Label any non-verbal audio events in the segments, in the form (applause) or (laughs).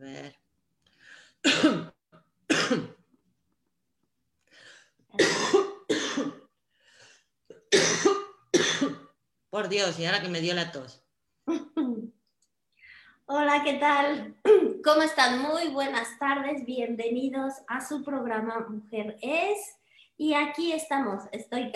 ver. Por Dios, y ahora que me dio la tos. Hola, ¿qué tal? ¿Cómo están? Muy buenas tardes, bienvenidos a su programa Mujer es. Y aquí estamos, estoy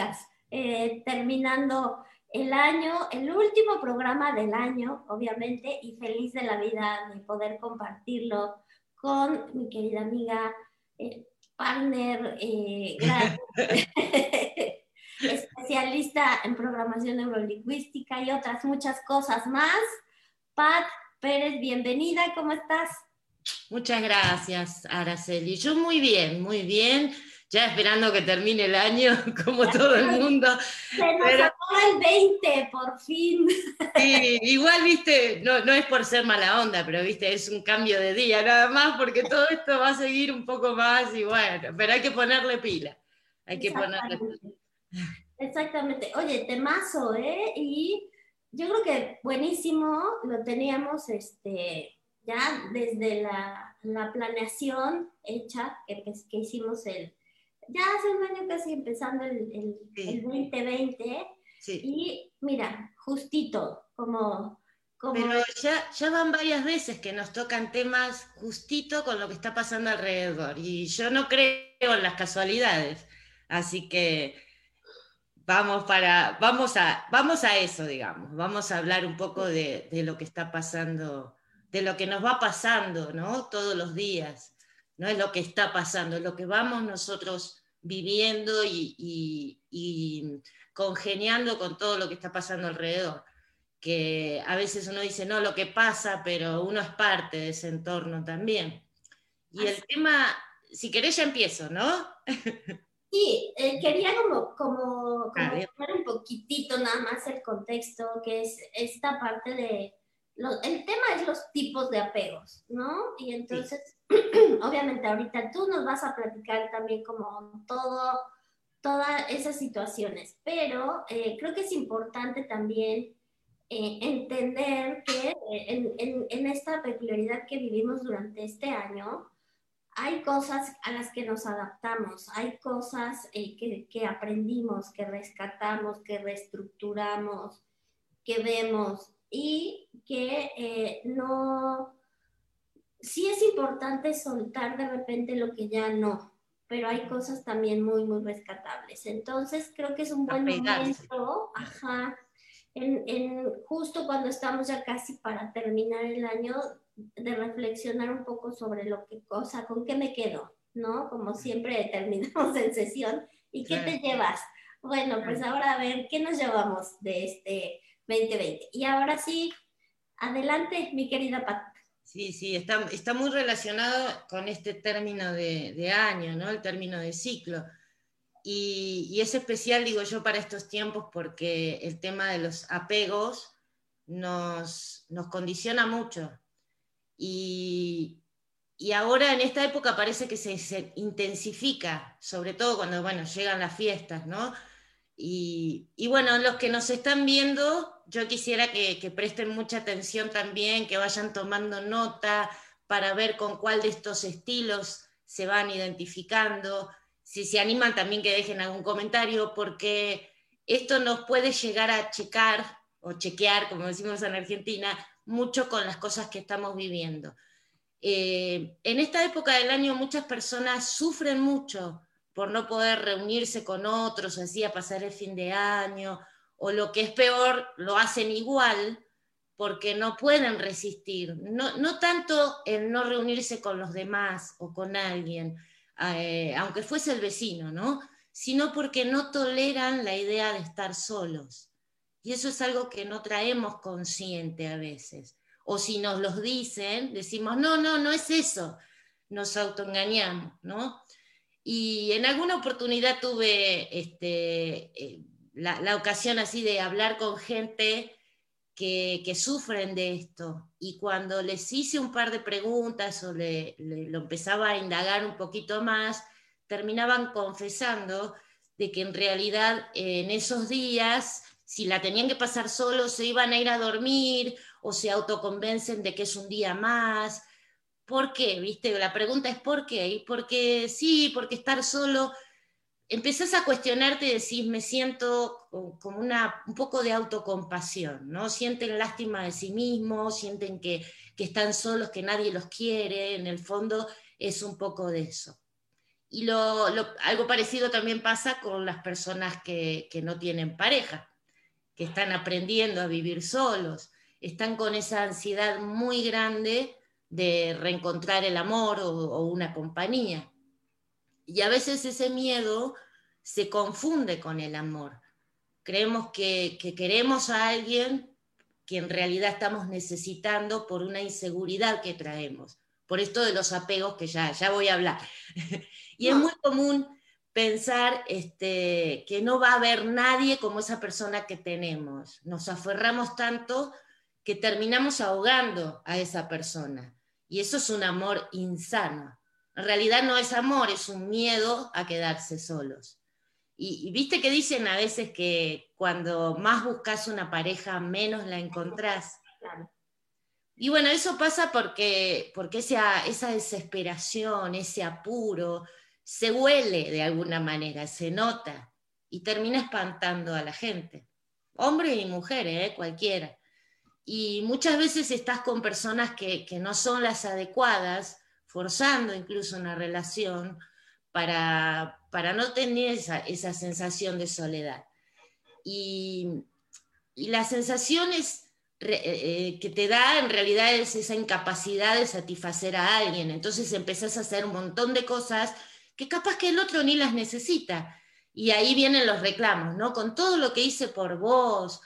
eh, terminando el año, el último programa del año, obviamente, y feliz de la vida de poder compartirlo con mi querida amiga, eh, partner, eh, (laughs) (laughs) especialista en programación neurolingüística y otras muchas cosas más. Pat Pérez, bienvenida, ¿cómo estás? Muchas gracias, Araceli. Yo muy bien, muy bien. Ya esperando que termine el año, (laughs) como todo el mundo. Se nos acaba el 20, por fin. Sí, igual, viste, no, no es por ser mala onda, pero viste, es un cambio de día nada más, porque todo esto va a seguir un poco más y bueno, pero hay que ponerle pila. Hay que ponerle pila. Exactamente. Oye, temazo, ¿eh? Y yo creo que buenísimo, lo teníamos este, ya desde la, planeación hecha, que, pues, que, hicimos el, ya hace un año casi empezando el, el, 2020. Y mira, justito, como... como Pero ya, ya van varias veces que nos tocan temas justito con lo que está pasando alrededor. Y yo no creo en las casualidades. Así que vamos, para, vamos, a, vamos a eso, digamos, vamos a hablar un poco de, lo que está pasando, de lo que nos va pasando, ¿no? Todos los días, no es lo que está pasando, es lo que vamos nosotros viviendo y, y, congeniando con todo lo que está pasando alrededor. Que a veces uno dice, no, lo que pasa, pero uno es parte de ese entorno también. Y el tema, si querés ya empiezo, ¿no? (laughs) Sí, eh, quería como, como, como un poquitito nada más el contexto, que es esta parte de, el tema es los tipos de apegos, ¿no? Y entonces, (clears throat) obviamente ahorita tú nos vas a platicar también como todo, todas esas situaciones, pero eh, creo que es importante también eh, entender que en, en, en esta peculiaridad que vivimos durante este año, hay cosas a las que nos adaptamos, hay cosas eh, que, aprendimos, que rescatamos, que reestructuramos, que vemos y que eh, no, sí es importante soltar de repente lo que ya no, pero hay cosas también muy, muy rescatables. Entonces creo que es un buen momento, ajá, en, en, justo cuando estamos ya casi para terminar el año, de reflexionar un poco sobre lo que cosa, con qué me quedo, ¿no? Como siempre (laughs) terminamos en sesión. ¿Y qué te llevas? Bueno, pues ahora a ver, ¿qué nos llevamos de este 2020? Y ahora sí, adelante, mi querida Pat. Sí, sí, está, está muy relacionado con este término de, de año, ¿no? El término de ciclo. Y, y, es especial, digo yo, para estos tiempos porque el tema de los apegos nos, nos condiciona mucho. Y, ahora en esta época parece que se, intensifica, sobre todo cuando bueno, llegan las fiestas, ¿no? Y, bueno, los que nos están viendo, yo quisiera que, que, presten mucha atención también, que vayan tomando nota para ver con cuál de estos estilos se van identificando. Si se animan también que dejen algún comentario, porque esto nos puede llegar a checar o chequear, como decimos en Argentina, mucho con las cosas que estamos viviendo. Eh, en esta época del año muchas personas sufren mucho por no poder reunirse con otros, así a pasar el fin de año, o lo que es peor, lo hacen igual porque no pueden resistir. No, no tanto el no reunirse con los demás o con alguien, eh, aunque fuese el vecino, ¿no? sino porque no toleran la idea de estar solos. Y eso es algo que no traemos consciente a veces. O si nos los dicen, decimos, no, no, no es eso. Nos autoengañamos, ¿no? Y en alguna oportunidad tuve este, eh, la, ocasión así de hablar con gente que, sufren de esto. Y cuando les hice un par de preguntas o le, lo empezaba a indagar un poquito más, terminaban confesando de que en realidad en esos días si la tenían que pasar solo, se iban a ir a dormir o se autoconvencen de que es un día más, ¿por qué? ¿Viste? La pregunta es ¿por qué? Y porque sí, porque estar solo, empezás a cuestionarte y decís, me siento como una, un poco de autocompasión, ¿no? Sienten lástima de sí mismos, sienten que, están solos, que nadie los quiere, en el fondo es un poco de eso. Y lo, algo parecido también pasa con las personas que, que no tienen pareja, que están aprendiendo a vivir solos, están con esa ansiedad muy grande de reencontrar el amor o, una compañía. Y a veces ese miedo se confunde con el amor. Creemos que, queremos a alguien que en realidad estamos necesitando por una inseguridad que traemos, por esto de los apegos que ya, ya voy a hablar. (laughs) y es muy común pensar este, que no va a haber nadie como esa persona que tenemos. Nos aferramos tanto que terminamos ahogando a esa persona. Y eso es un amor insano. En realidad no es amor, es un miedo a quedarse solos. Y, viste que dicen a veces que cuando más buscas una pareja, menos la encontrás. Y bueno, eso pasa porque, porque esa, esa desesperación, ese apuro, se huele de alguna manera, se nota y termina espantando a la gente. Hombre y mujer, ¿eh? cualquiera y muchas veces estás con personas que, no son las adecuadas, forzando incluso una relación para, no tener esa, sensación de soledad. Y, la sensación eh, eh, que te da en realidad es esa incapacidad de satisfacer a alguien. Entonces empezás a hacer un montón de cosas que capaz que el otro ni las necesita. Y ahí vienen los reclamos, ¿no? Con todo lo que hice por vos,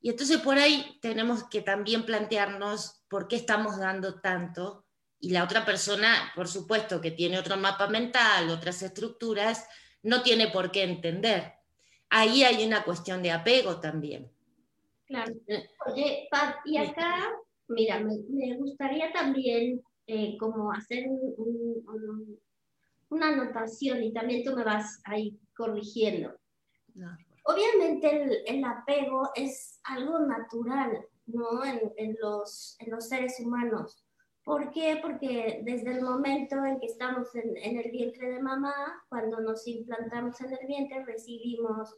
y entonces por ahí tenemos que también plantearnos por qué estamos dando tanto y la otra persona, por supuesto, que tiene otro mapa mental, otras estructuras, no tiene por qué entender. Ahí hay una cuestión de apego también. Claro. Oye, Pat, y acá, mira, me, gustaría también eh, como hacer una anotación y también tú me vas ahí corrigiendo. No. Obviamente el, apego es algo natural, ¿no? En, los, en los seres humanos. ¿Por qué? Porque desde el momento en que estamos en, en, el vientre de mamá, cuando nos implantamos en el vientre, recibimos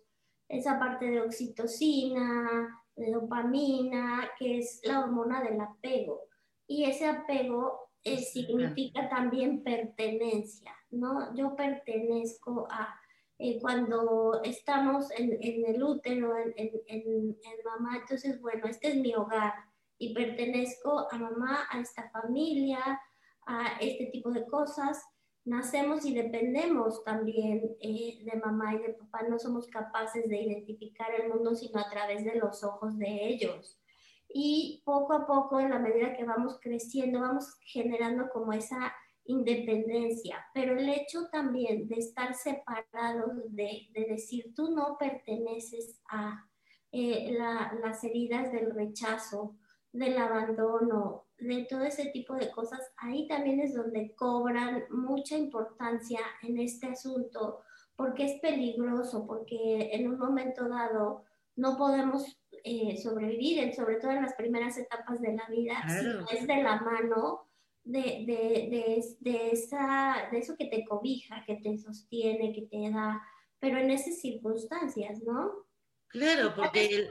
esa parte de oxitocina, de dopamina, que es la hormona del apego. Y ese apego eh, significa también pertenencia, ¿no? Yo pertenezco a eh, cuando estamos en, el útero, en, en, mamá, entonces, bueno, este es mi hogar y pertenezco a mamá, a esta familia, a este tipo de cosas. Nacemos y dependemos también eh, de mamá y de papá. No somos capaces de identificar el mundo sino a través de los ojos de ellos. Y poco a poco, en la medida que vamos creciendo, vamos generando como esa independencia, pero el hecho también de estar separados, de, decir tú no perteneces a eh, las heridas del rechazo, del abandono, de todo ese tipo de cosas, ahí también es donde cobran mucha importancia en este asunto, porque es peligroso, porque en un momento dado no podemos eh, sobrevivir, sobre todo en las primeras etapas de la vida, si no es de la mano de, de, de, esa, de eso que te cobija, que te sostiene, que te da, pero en esas circunstancias, ¿no? Claro, porque...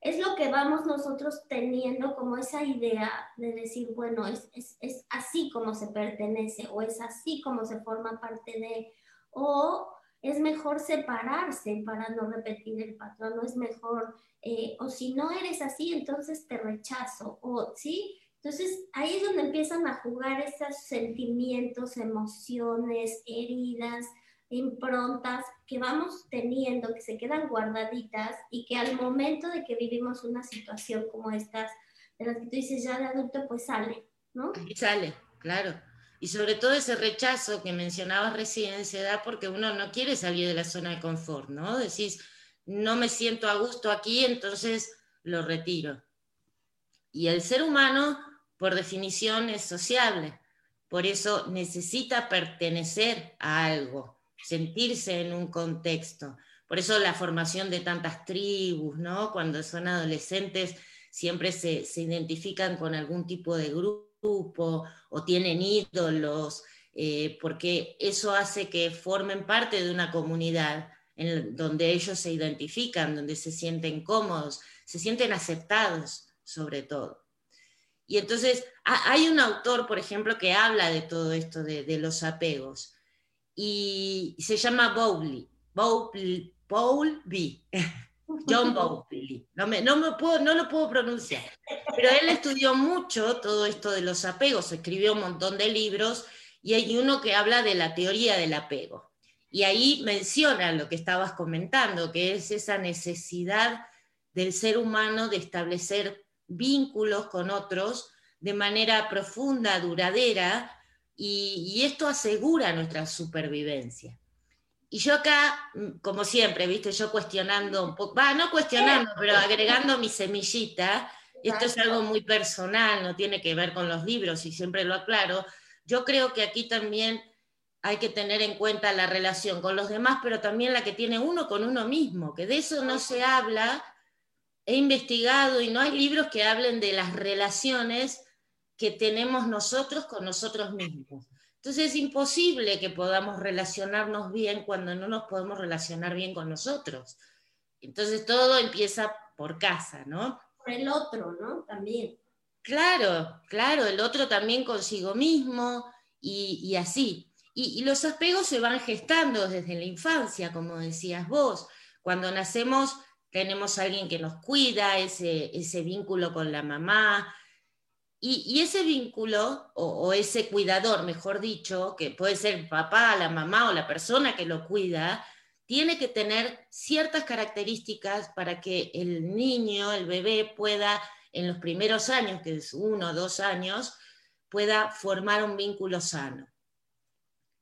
es lo que vamos nosotros teniendo como esa idea de decir, bueno, es, es, es, así como se pertenece o es así como se forma parte de, o es mejor separarse para no repetir el patrón, o es mejor, eh, o si no eres así, entonces te rechazo, o sí, entonces, ahí es donde empiezan a jugar esos sentimientos, emociones, heridas, improntas que vamos teniendo, que se quedan guardaditas y que al momento de que vivimos una situación como estas, de las que tú dices ya de adulto, pues sale, ¿no? Y sale, claro. Y sobre todo ese rechazo que mencionabas recién se da porque uno no quiere salir de la zona de confort, ¿no? Decís, no me siento a gusto aquí, entonces lo retiro. Y el ser humano por definición es sociable, por eso necesita pertenecer a algo, sentirse en un contexto. Por eso la formación de tantas tribus, ¿no? Cuando son adolescentes siempre se, identifican con algún tipo de grupo o tienen ídolos, eh, porque eso hace que formen parte de una comunidad en donde ellos se identifican, donde se sienten cómodos, se sienten aceptados sobre todo. Y entonces hay un autor, por ejemplo, que habla de todo esto de, los apegos y se llama Bowley, Bowley, B. (laughs) John Bowley. No, me, no, me puedo, no lo puedo pronunciar. Pero él estudió mucho todo esto de los apegos, escribió un montón de libros y hay uno que habla de la teoría del apego. Y ahí menciona lo que estabas comentando, que es esa necesidad del ser humano de establecer vínculos con otros de manera profunda, duradera, y, esto asegura nuestra supervivencia. Y yo acá, mm, como siempre, viste, yo cuestionando un poco, va, no cuestionando, (laughs) pero agregando mi semillita, esto es algo muy personal, no tiene que ver con los libros y siempre lo aclaro, yo creo que aquí también hay que tener en cuenta la relación con los demás, pero también la que tiene uno con uno mismo, que de eso no se habla. He investigado y no hay libros que hablen de las relaciones que tenemos nosotros con nosotros mismos. Entonces es imposible que podamos relacionarnos bien cuando no nos podemos relacionar bien con nosotros. Entonces todo empieza por casa, ¿no? Por el otro, ¿no? También. Claro, claro, el otro también consigo mismo y, así. Y, los apegos se van gestando desde la infancia, como decías vos. Cuando nacemos tenemos alguien que nos cuida, ese, ese vínculo con la mamá. Y, ese vínculo, o, o, ese cuidador, mejor dicho, que puede ser el papá, la mamá o la persona que lo cuida, tiene que tener ciertas características para que el niño, el bebé, pueda en los primeros años, que es uno o dos años, pueda formar un vínculo sano.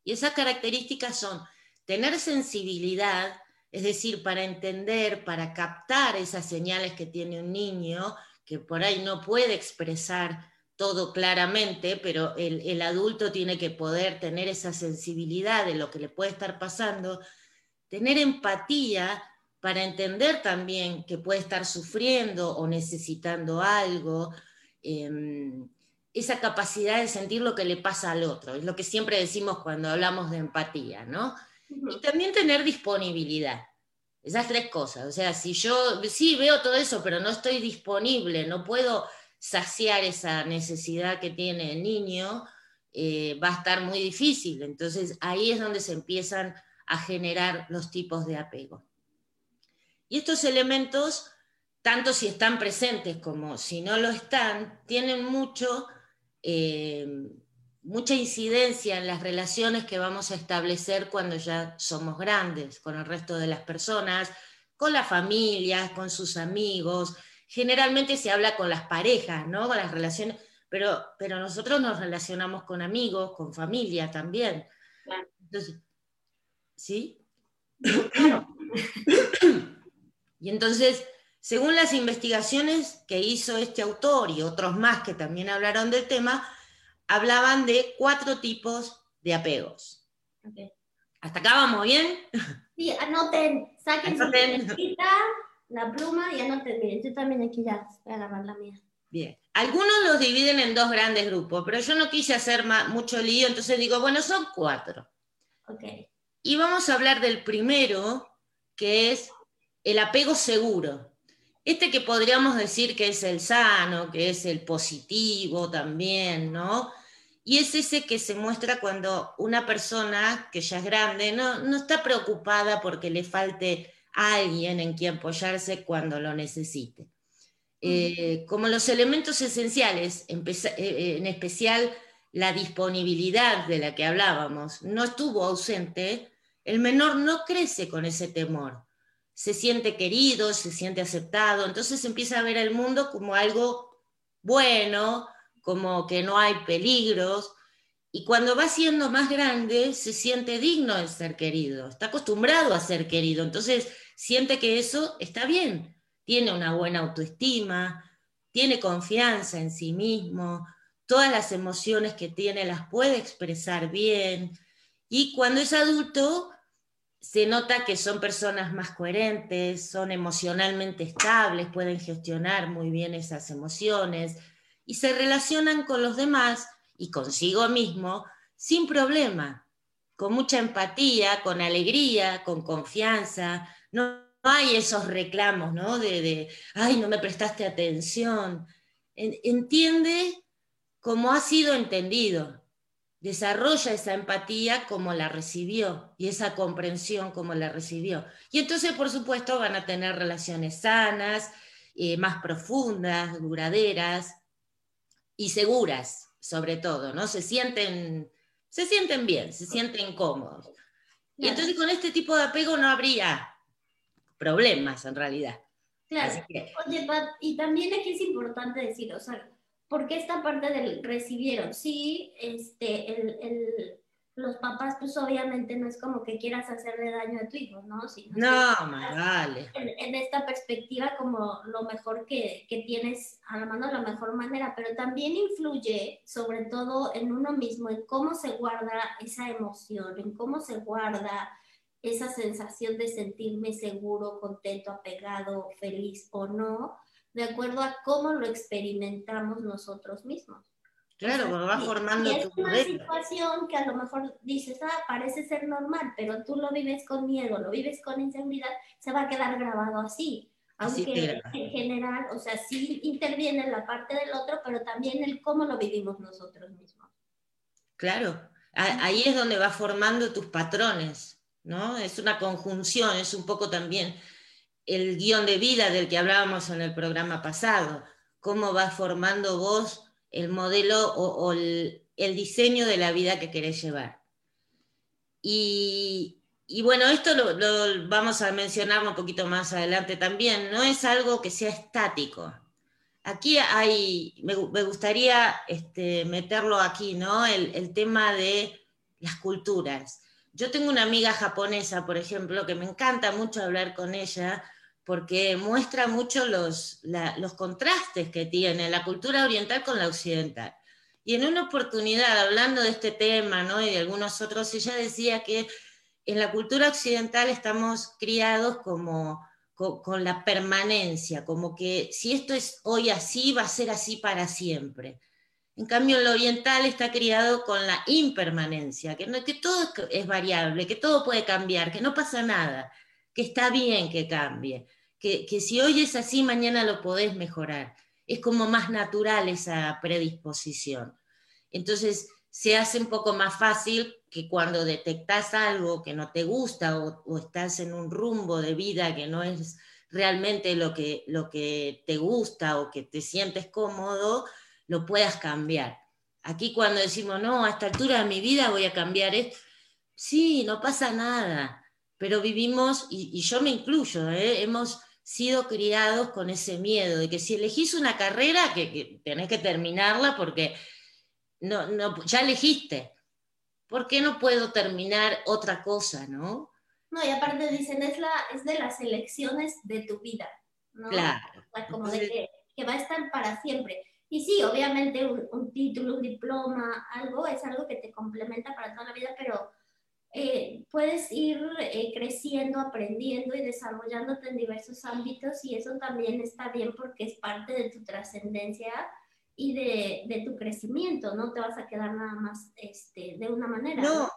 Y esas características son tener sensibilidad, es decir, para entender, para captar esas señales que tiene un niño, que por ahí no puede expresar todo claramente, pero el, adulto tiene que poder tener esa sensibilidad de lo que le puede estar pasando, tener empatía para entender también que puede estar sufriendo o necesitando algo, em, esa capacidad de sentir lo que le pasa al otro, es lo que siempre decimos cuando hablamos de empatía, ¿no? Y también tener disponibilidad, esas tres cosas, o sea, si yo sí veo todo eso, pero no estoy disponible, no puedo saciar esa necesidad que tiene el niño, eh, va a estar muy difícil, entonces ahí es donde se empiezan a generar los tipos de apego. Y estos elementos, tanto si están presentes como si no lo están, tienen mucho, eh, mucha incidencia en las relaciones que vamos a establecer cuando ya somos grandes, con el resto de las personas, con las familias, con sus amigos. Generalmente se habla con las parejas, ¿no? Con las relaciones, pero, pero nosotros nos relacionamos con amigos, con familia también. Entonces, ¿sí? Y entonces, según las investigaciones que hizo este autor y otros más que también hablaron del tema, hablaban de cuatro tipos de apegos. ¿Hasta acá vamos bien? Sí, anoten, saquen anoten. su la pluma y anoten. Miren, yo también aquí ya voy a grabar la mía. Bien. Algunos los dividen en dos grandes grupos, pero yo no quise hacer mucho lío, entonces digo, bueno, son cuatro. Ok. Y vamos a hablar del primero, que es el apego seguro. Este que podríamos decir que es el sano, que es el positivo también, ¿no? Y es ese que se muestra cuando una persona que ya es grande no, no está preocupada porque le falte alguien en quien apoyarse cuando lo necesite. Eh, como los elementos esenciales, eh, en especial la disponibilidad de la que hablábamos, no estuvo ausente, el menor no crece con ese temor se siente querido, se siente aceptado, entonces empieza a ver el mundo como algo bueno, como que no hay peligros, y cuando va siendo más grande se siente digno de ser querido, está acostumbrado a ser querido, entonces siente que eso está bien, tiene una buena autoestima, tiene confianza en sí mismo, todas las emociones que tiene las puede expresar bien, y cuando es adulto se nota que son personas más coherentes, son emocionalmente estables, pueden gestionar muy bien esas emociones y se relacionan con los demás y consigo mismo sin problema, con mucha empatía, con alegría, con confianza. No, hay esos reclamos, ¿no? De, ay, no me prestaste atención. entiende como ha sido entendido. Desarrolla esa empatía como la recibió y esa comprensión como la recibió. Y entonces, por supuesto, van a tener relaciones sanas, eh, más profundas, duraderas y seguras, sobre todo, ¿no? Se sienten, se sienten bien, se sienten cómodos. Y entonces con este tipo de apego no habría problemas en realidad. Claro. Oye, y también aquí es importante decir, o sea, porque esta parte del recibieron, sí, este, el, los papás, pues obviamente no es como que quieras hacerle daño a tu hijo, ¿no? no, más vale. En, esta perspectiva como lo mejor que, que, tienes a la mano, la mejor manera, pero también influye sobre todo en uno mismo, en cómo se guarda esa emoción, en cómo se guarda esa sensación de sentirme seguro, contento, apegado, feliz o no, de acuerdo a cómo lo experimentamos nosotros mismos. Claro, o va formando y es una situación que a lo mejor dices, ah, parece ser normal, pero tú lo vives con miedo, lo vives con inseguridad, se va a quedar grabado así. Aunque en general, o sea, sí interviene la parte del otro, pero también el cómo lo vivimos nosotros mismos. Claro, ahí es donde va formando tus patrones, ¿no? Es una conjunción, es un poco también el guion de vida del que hablábamos en el programa pasado, cómo vas formando vos el modelo o, el, diseño de la vida que querés llevar. Y, bueno, esto lo, vamos a mencionar un poquito más adelante también, no es algo que sea estático. Aquí hay, me, gustaría este, meterlo aquí, ¿no? El, el tema de las culturas. Yo tengo una amiga japonesa, por ejemplo, que me encanta mucho hablar con ella porque muestra mucho los, los contrastes que tiene la cultura oriental con la occidental. Y en una oportunidad, hablando de este tema ¿no? y de algunos otros, ella decía que en la cultura occidental estamos criados como con, la permanencia, como que si esto es hoy así, va a ser así para siempre. En cambio, el oriental está criado con la impermanencia, que, no, que todo es variable, que todo puede cambiar, que no pasa nada, que está bien que cambie, que, que si hoy es así, mañana lo podés mejorar. Es como más natural esa predisposición. Entonces, se hace un poco más fácil que cuando detectas algo que no te gusta o, estás en un rumbo de vida que no es realmente lo que, lo que te gusta o que te sientes cómodo, lo puedas cambiar. Aquí cuando decimos, no, a esta altura de mi vida voy a cambiar esto, sí, no pasa nada, pero vivimos, y, yo me incluyo, ¿eh? hemos sido criados con ese miedo de que si elegís una carrera, que, tenés que terminarla porque no, no, ya elegiste. ¿Por qué no puedo terminar otra cosa, no? No, y aparte dicen, es, la, es de las elecciones de tu vida, ¿no? Claro. como de que, que va a estar para siempre. Y sí, obviamente un, título, un diploma, algo es algo que te complementa para toda la vida, pero eh, puedes ir eh, creciendo, aprendiendo y desarrollándote en diversos ámbitos y eso también está bien porque es parte de tu trascendencia y de, de, tu crecimiento, no te vas a quedar nada más este, de una manera. No,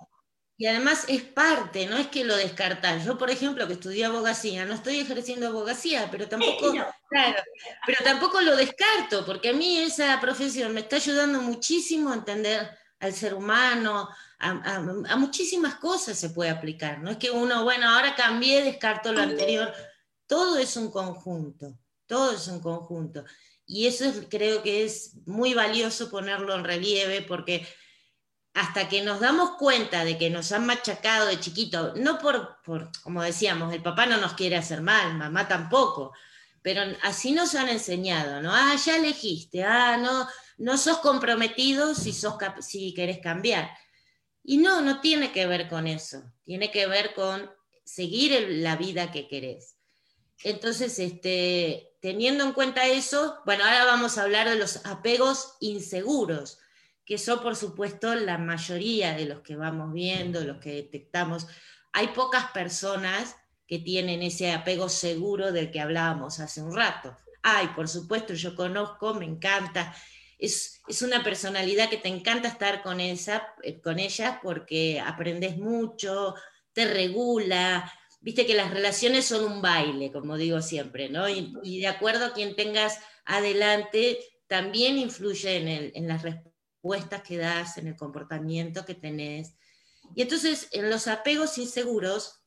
y además es parte, no es que lo descartas. Yo, por ejemplo, que estudié abogacía, no estoy ejerciendo abogacía, pero tampoco, (laughs) claro, pero tampoco lo descarto, porque a mí esa profesión me está ayudando muchísimo a entender al ser humano, a, muchísimas cosas se puede aplicar. No es que uno, bueno, ahora cambié, descarto lo anterior. Todo es un conjunto, todo es un conjunto. Y eso creo que es muy valioso ponerlo en relieve porque hasta que nos damos cuenta de que nos han machacado de chiquito, no por, como decíamos, el papá no nos quiere hacer mal, mamá tampoco, pero así nos han enseñado, ¿no? Ah, ya elegiste, ah, no, no sos comprometido si, sos si querés cambiar. Y no, no tiene que ver con eso, tiene que ver con seguir la vida que querés. Entonces, este, teniendo en cuenta eso, bueno, ahora vamos a hablar de los apegos inseguros que son por supuesto la mayoría de los que vamos viendo, los que detectamos. Hay pocas personas que tienen ese apego seguro del que hablábamos hace un rato. Ay, por supuesto, yo conozco, me encanta es, una personalidad que te encanta estar con, esa, eh, con ella porque aprendes mucho, te regula, viste que las relaciones son un baile, como digo siempre, ¿no? Y, de acuerdo a quien tengas adelante, también influye en, en las respuestas que das, en el comportamiento que tenés. Y entonces, en los apegos inseguros,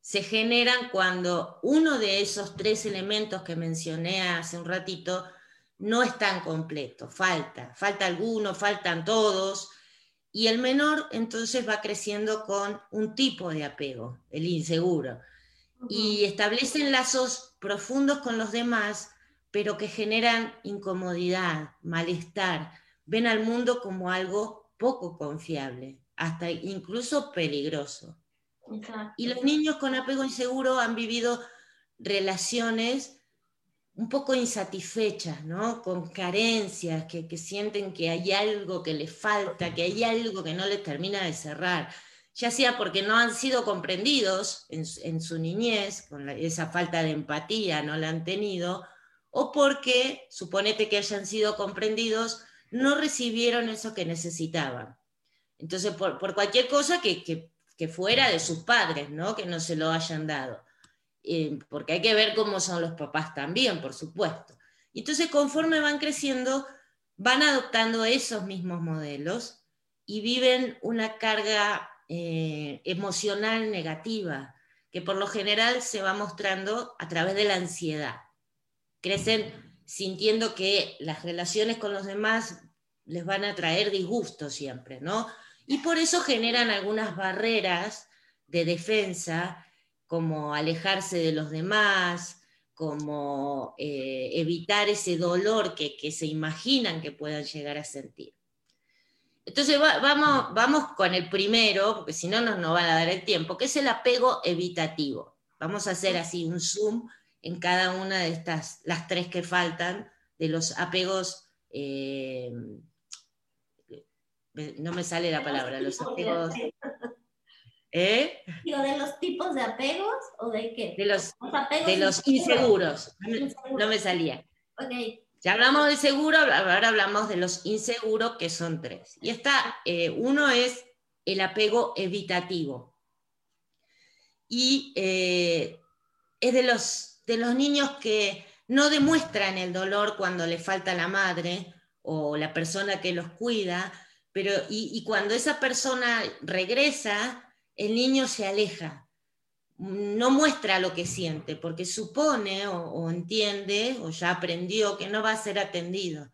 se generan cuando uno de esos tres elementos que mencioné hace un ratito no están completos, falta, falta alguno, faltan todos, y el menor entonces va creciendo con un tipo de apego, el inseguro, y establecen lazos profundos con los demás, pero que generan incomodidad, malestar, ven al mundo como algo poco confiable, hasta incluso peligroso. Y los niños con apego inseguro han vivido relaciones un poco insatisfechas, ¿no? Con carencias, que, sienten que hay algo que les falta, que hay algo que no les termina de cerrar, ya sea porque no han sido comprendidos en, su niñez, con esa falta de empatía no la han tenido, o porque, suponete que hayan sido comprendidos, no recibieron eso que necesitaban. Entonces, por, cualquier cosa que, que, fuera de sus padres, ¿no? Que no se lo hayan dado. Eh, porque hay que ver cómo son los papás también, por supuesto. Entonces, conforme van creciendo, van adoptando esos mismos modelos y viven una carga eh, emocional negativa, que por lo general se va mostrando a través de la ansiedad. Crecen sintiendo que las relaciones con los demás les van a traer disgusto siempre, ¿no? Y por eso generan algunas barreras de defensa como alejarse de los demás, como eh, evitar ese dolor que, se imaginan que puedan llegar a sentir. Entonces vamos, vamos con el primero, porque si no nos no van a dar el tiempo, que es el apego evitativo. Vamos a hacer así un zoom en cada una de estas, las tres que faltan, de los apegos, eh, no me sale la palabra, los apegos ¿Eh? ¿de los tipos de apegos o de qué? De los, de los inseguros. No me, salía. Okay. Ya hablamos de seguro, ahora hablamos de los inseguros, que son tres. Y está, eh, uno es el apego evitativo. Y eh, es de los, de los niños que no demuestran el dolor cuando le falta la madre o la persona que los cuida, pero y, y cuando esa persona regresa, el niño se aleja, no muestra lo que siente, porque supone o, entiende o ya aprendió que no va a ser atendido.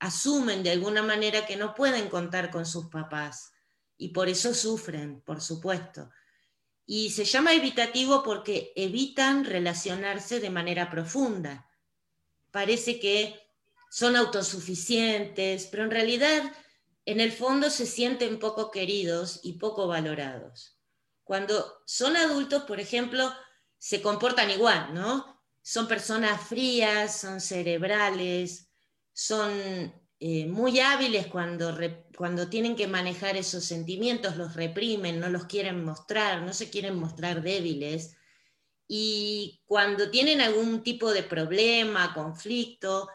Asumen de alguna manera que no pueden contar con sus papás y por eso sufren, por supuesto. Y se llama evitativo porque evitan relacionarse de manera profunda. Parece que son autosuficientes, pero en realidad en el fondo se sienten poco queridos y poco valorados. Cuando son adultos, por ejemplo, se comportan igual, ¿no? Son personas frías, son cerebrales, son eh, muy hábiles cuando, cuando tienen que manejar esos sentimientos, los reprimen, no los quieren mostrar, no se quieren mostrar débiles. Y cuando tienen algún tipo de problema, conflicto,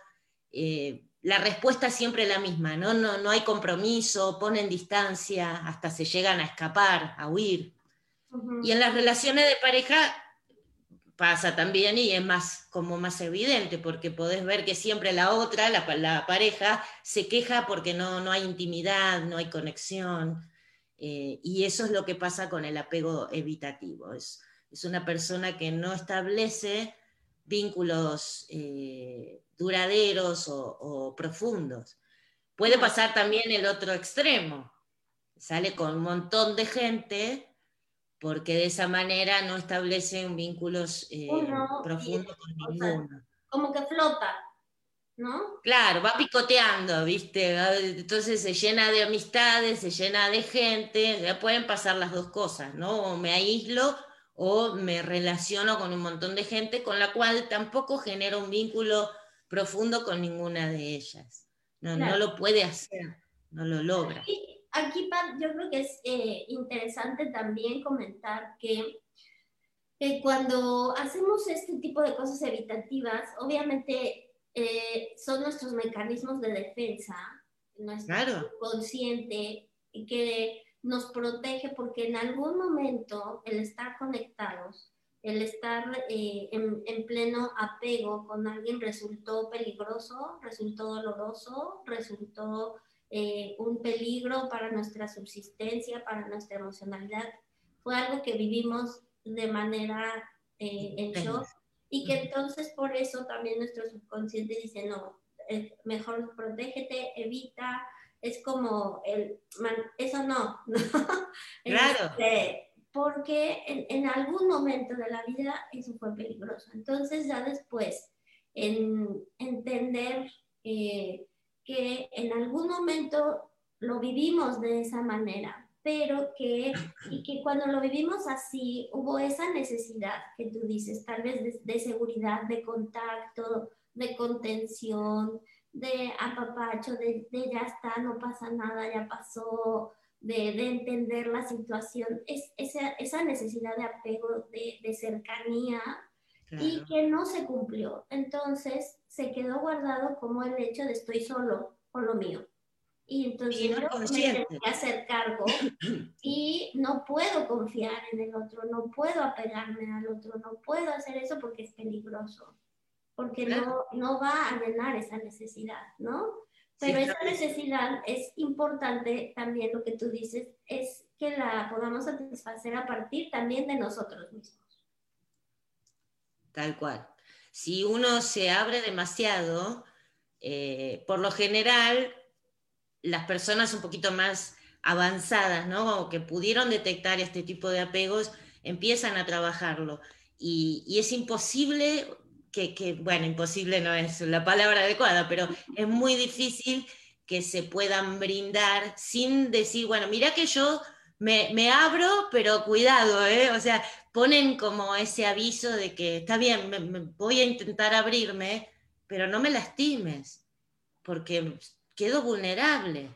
eh, la respuesta es siempre la misma, ¿no? ¿no? No hay compromiso, ponen distancia, hasta se llegan a escapar, a huir. Y en las relaciones de pareja pasa también y es más como más evidente porque podés ver que siempre la otra, la, pareja, se queja porque no, no, hay intimidad, no hay conexión. Eh, y eso es lo que pasa con el apego evitativo. Es, es una persona que no establece vínculos eh, duraderos o, o, profundos. Puede pasar también el otro extremo. Sale con un montón de gente porque de esa manera no establecen vínculos eh, profundos con ninguno. como que flota, ¿no? Claro, va picoteando, ¿viste? Entonces se llena de amistades, se llena de gente, ya pueden pasar las dos cosas, ¿no? O me aíslo o me relaciono con un montón de gente con la cual tampoco genero un vínculo profundo con ninguna de ellas. No, no lo puede hacer, no lo logra aquí yo creo que es eh, interesante también comentar que, cuando hacemos este tipo de cosas evitativas, obviamente eh, son nuestros mecanismos de defensa, nuestro claro. consciente, que nos protege porque en algún momento el estar conectados, el estar eh, en, pleno apego con alguien resultó peligroso, resultó doloroso, resultó eh, un peligro para nuestra subsistencia, para nuestra emocionalidad. Fue algo que vivimos de manera eh, en shock y que entonces por eso también nuestro subconsciente dice, no, mejor protégete, evita, es como el, eso (laughs) no, Claro. Este, porque en, algún momento de la vida eso fue peligroso. Entonces ya después, en entender eh, que en algún momento lo vivimos de esa manera, pero que, y que cuando lo vivimos así, hubo esa necesidad que tú dices, tal vez de seguridad, de contacto, de contención, de apapacho, de, de, ya está, no pasa nada, ya pasó, de, de entender la situación, es esa, esa necesidad de apego, de, de cercanía y que no se cumplió. Entonces se quedó guardado como el hecho de estoy solo con lo mío. Y entonces yo me tengo que hacer cargo (clears throat) y no puedo confiar en el otro, no puedo apegarme al otro, no puedo hacer eso porque es peligroso porque no, no va a llenar esa necesidad, ¿no? Pero esa necesidad es importante también lo que tú dices, es que la podamos satisfacer a partir también de nosotros mismos. Tal cual. Si uno se abre demasiado, eh, por lo general, las personas un poquito más avanzadas, ¿no? O que pudieron detectar este tipo de apegos, empiezan a trabajarlo. Y, y es imposible que, bueno, imposible no es la palabra adecuada, pero es muy difícil que se puedan brindar sin decir, bueno, mira que yo me, abro, pero cuidado, ¿eh? o sea, ponen como ese aviso de que está bien, voy a intentar abrirme, pero no me lastimes, porque quedo vulnerable.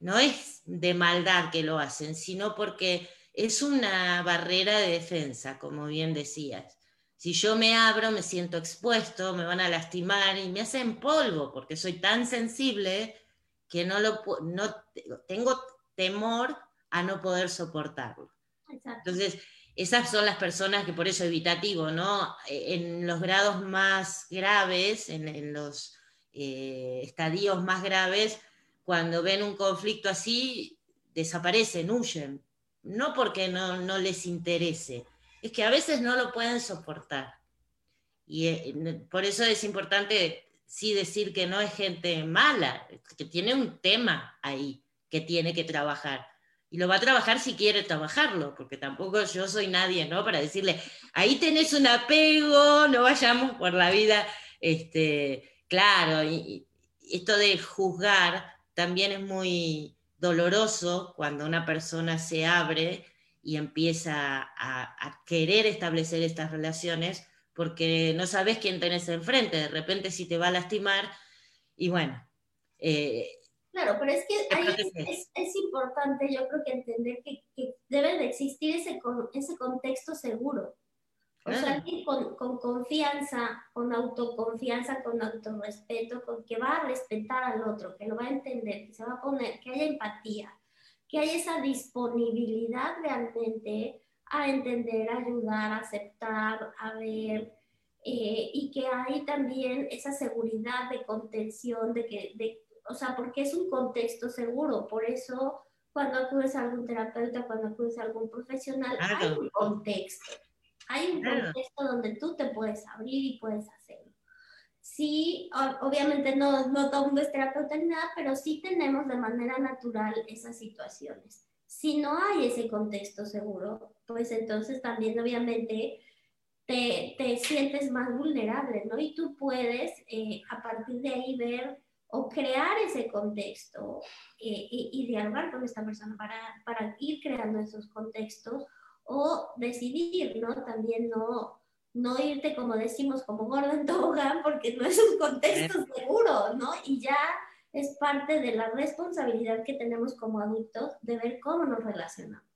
No es de maldad que lo hacen, sino porque es una barrera de defensa, como bien decías. Si yo me abro, me siento expuesto, me van a lastimar y me hacen polvo porque soy tan sensible que no lo no tengo temor a no poder soportarlo. Entonces, esas son las personas que por eso evitativo, ¿no? E, en los grados más graves, en, los eh, estadios más graves, cuando ven un conflicto así, desaparecen, huyen. No porque no, no les interese, es que a veces no lo pueden soportar. Y eh, por eso es importante sí decir que no es gente mala, que tiene un tema ahí que tiene que trabajar. Y lo va a trabajar si quiere trabajarlo, porque tampoco yo soy nadie, ¿no? Para decirle, ahí tenés un apego, no vayamos por la vida. Este, claro, esto de juzgar también es muy doloroso cuando una persona se abre y empieza a, querer establecer estas relaciones porque no sabes quién tenés enfrente, de repente si te va a lastimar y bueno. Eh, claro, pero es que es, importante yo creo que entender que, debe de existir ese, ese contexto seguro. O sea, con, con, confianza, con autoconfianza, con autorrespeto, con que va a respetar al otro, que lo va a entender, que se va a poner, que haya empatía, que hay esa disponibilidad realmente a entender, a ayudar, a aceptar, a ver, eh, y que hay también esa seguridad de contención, de que, de, o sea, porque es un contexto seguro, por eso cuando acudes a algún terapeuta, cuando acudes a algún profesional, hay un contexto, hay un contexto donde tú te puedes abrir y puedes hacerlo. Sí, obviamente no, no todo el mundo es terapeuta ni nada, pero sí tenemos de manera natural esas situaciones. Si no hay ese contexto seguro, pues entonces también obviamente te, te sientes más vulnerable, ¿no? Y tú puedes eh, a partir de ahí ver o crear ese contexto eh, y, y, dialogar con esta persona para, para ir creando esos contextos o decidir, ¿no? También no, no irte, como decimos, como gordo en (laughs) tobogán, porque no es un contexto seguro, ¿no? Y ya es parte de la responsabilidad que tenemos como adultos de ver cómo nos relacionamos.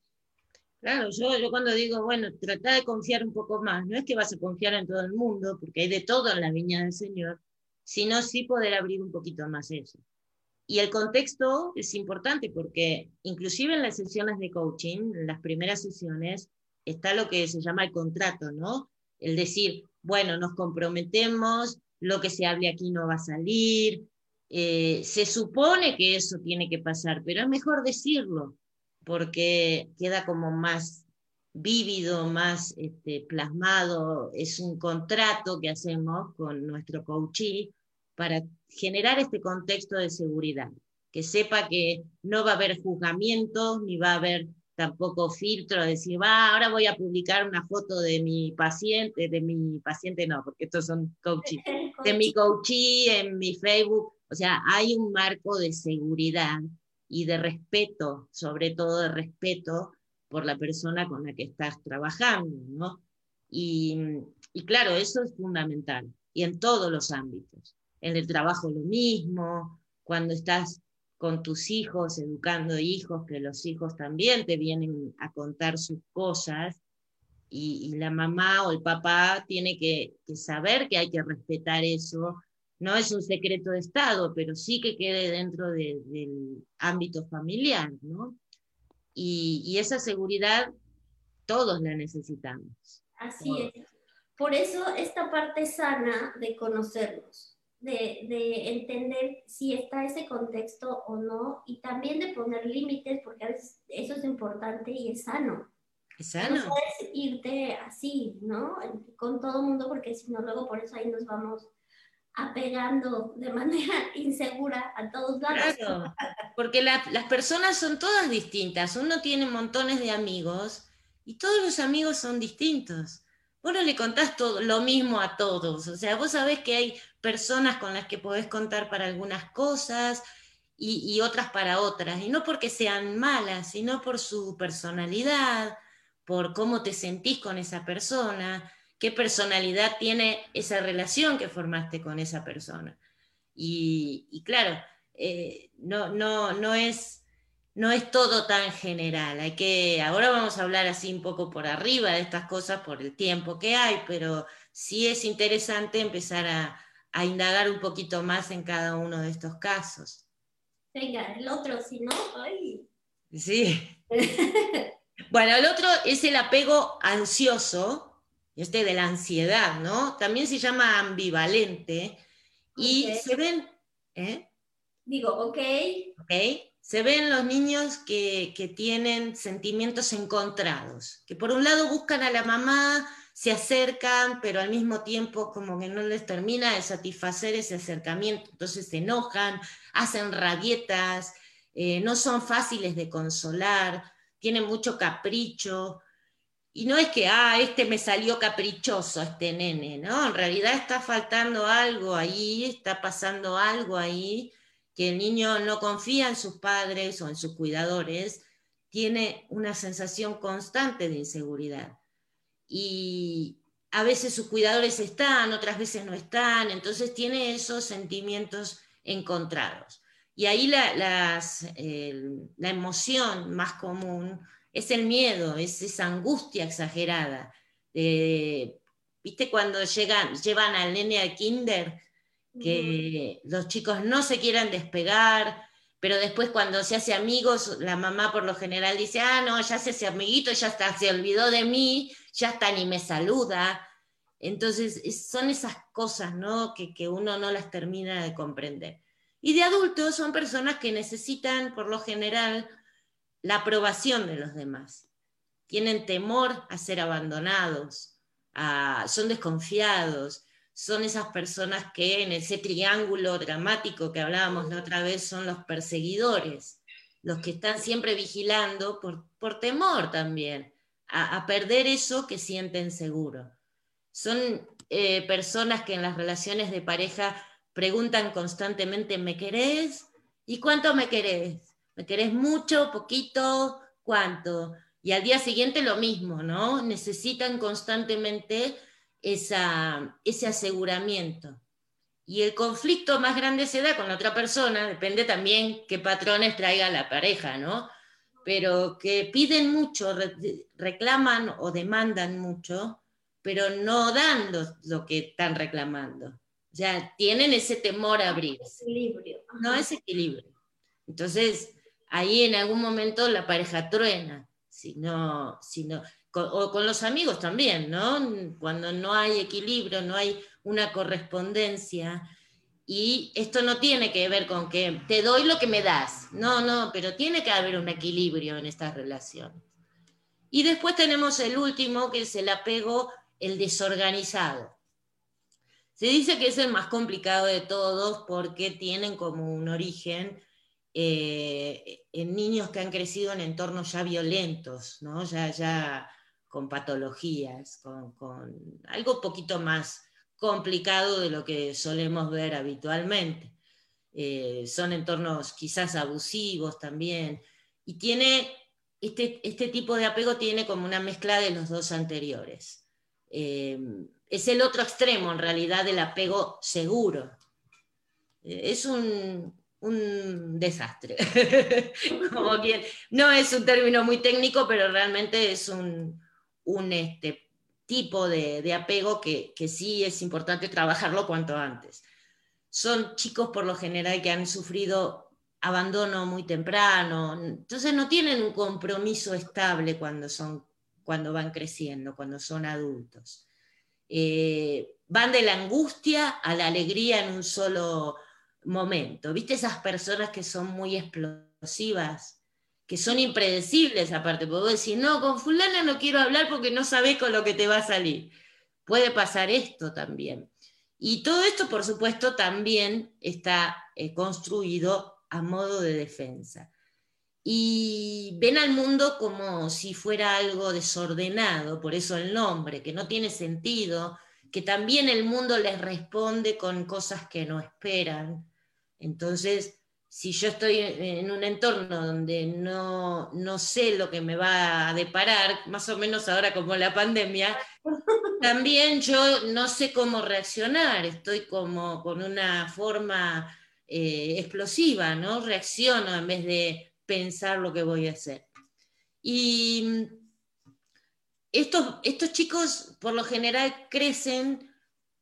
Claro, yo, yo cuando digo, bueno, trata de confiar un poco más, no es que vas a confiar en todo el mundo, porque hay de todo en la viña del Señor, sino sí poder abrir un poquito más eso. Y el contexto es importante porque inclusive en las sesiones de coaching, en las primeras sesiones, está lo que se llama el contrato, ¿no? El decir, bueno, nos comprometemos, lo que se hable aquí no va a salir, eh, se supone que eso tiene que pasar, pero es mejor decirlo, porque queda como más vívido, más este, plasmado, es un contrato que hacemos con nuestro coachee para generar este contexto de seguridad, que sepa que no va a haber juzgamientos, ni va a haber tampoco filtro de decir, va, ahora voy a publicar una foto de mi paciente, de mi paciente no, porque estos son coaches, (laughs) de mi coachee en mi Facebook, o sea, hay un marco de seguridad y de respeto, sobre todo de respeto por la persona con la que estás trabajando, ¿no? Y, y claro, eso es fundamental, y en todos los ámbitos en el trabajo lo mismo, cuando estás con tus hijos, educando hijos, que los hijos también te vienen a contar sus cosas, y, la mamá o el papá tiene que, saber que hay que respetar eso. No es un secreto de Estado, pero sí que quede dentro del ámbito familiar, ¿no? Y, y, esa seguridad todos la necesitamos. Así es. Por eso esta parte sana de conocernos, de, entender si está ese contexto o no y también de poner límites porque a veces eso es importante y es sano. Es sano. No puedes irte así, ¿no? Con todo el mundo porque si no luego por eso ahí nos vamos apegando de (laughs) manera insegura a todos lados. Claro, porque las personas son todas distintas. Uno tiene montones de amigos y todos los amigos son distintos. Vos no le contás todo, lo mismo a todos. O sea, vos sabés que hay personas con las que podés contar para algunas cosas y, otras para otras. Y no porque sean malas, sino por su personalidad, por cómo te sentís con esa persona, qué personalidad tiene esa relación que formaste con esa persona. Y, claro, eh, no, no, no, es, no es todo tan general. Hay que, ahora vamos a hablar así un poco por arriba de estas cosas por el tiempo que hay, pero sí es interesante empezar a, a indagar un poquito más en cada uno de estos casos. Venga, el otro, si no, ay. Sí. (laughs) bueno, el otro es el apego ansioso, este de la ansiedad, ¿no? También se llama ambivalente. Y se ven, ¿eh? Digo, ok. Ok. Se ven los niños que, que tienen sentimientos encontrados, que por un lado buscan a la mamá, se acercan, pero al mismo tiempo como que no les termina de satisfacer ese acercamiento, entonces se enojan, hacen rabietas, eh, no son fáciles de consolar, tienen mucho capricho. Y no es que, ah, este me salió caprichoso, este nene, ¿no? En realidad está faltando algo ahí, está pasando algo ahí, que el niño no confía en sus padres o en sus cuidadores, tiene una sensación constante de inseguridad y a veces sus cuidadores están, otras veces no están, entonces tiene esos sentimientos encontrados. Y ahí la, la emoción más común es el miedo, es esa angustia exagerada. ¿Viste cuando llegan, llevan al nene al kinder? Que los chicos no se quieran despegar, pero después cuando se hace amigos, la mamá por lo general dice, ah, no, ya se hace amiguito, ya está, se olvidó de mí, ya está ni me saluda. Entonces, son esas cosas ¿no? que, que uno no las termina de comprender. Y de adultos son personas que necesitan, por lo general, la aprobación de los demás. Tienen temor a ser abandonados, son desconfiados, son esas personas que en ese triángulo dramático que hablábamos la otra vez son los perseguidores, los que están siempre vigilando por, por temor también a, perder eso que sienten seguro. Son eh, personas que en las relaciones de pareja preguntan constantemente, ¿me querés? ¿Y cuánto me querés? ¿Me querés mucho, poquito, cuánto? Y al día siguiente lo mismo, ¿no? Necesitan constantemente esa, ese aseguramiento. Y el conflicto más grande se da con la otra persona, depende también qué patrones traiga la pareja, ¿no? pero que piden mucho, reclaman o demandan mucho, pero no dan lo, que están reclamando. Ya tienen ese temor a abrir. Equilibrio. No es equilibrio. Entonces, ahí en algún momento la pareja truena, si no, si o con los amigos también, ¿no? Cuando no hay equilibrio, no hay una correspondencia. Y esto no tiene que ver con que te doy lo que me das, no, no, pero tiene que haber un equilibrio en estas relaciones. Y después tenemos el último, que es el apego, el desorganizado. Se dice que es el más complicado de todos porque tienen como un origen eh, en niños que han crecido en entornos ya violentos, ¿no? ya, ya con patologías, con, algo poquito más complicado de lo que solemos ver habitualmente. Eh, son entornos quizás abusivos también. Y tiene, este, este, tipo de apego tiene como una mezcla de los dos anteriores. Eh, es el otro extremo en realidad del apego seguro. Eh, es un, un desastre. (laughs) no es un término muy técnico, pero realmente es un, un este, tipo de, apego que, sí es importante trabajarlo cuanto antes. Son chicos por lo general que han sufrido abandono muy temprano, entonces no tienen un compromiso estable cuando, son, cuando van creciendo, cuando son adultos. Eh, van de la angustia a la alegría en un solo momento. ¿Viste esas personas que son muy explosivas? Que son impredecibles aparte, porque vos decís, no, con fulana no quiero hablar porque no sabés con lo que te va a salir. Puede pasar esto también. Y todo esto, por supuesto, también está eh, construido a modo de defensa. Y ven al mundo como si fuera algo desordenado, por eso el nombre, que no tiene sentido, que también el mundo les responde con cosas que no esperan. Entonces, si yo estoy en un entorno donde no, sé lo que me va a deparar, más o menos ahora como la pandemia, (laughs) también yo no sé cómo reaccionar, estoy como con una forma eh, explosiva, ¿no? Reacciono en vez de pensar lo que voy a hacer. Y estos, estos chicos por lo general crecen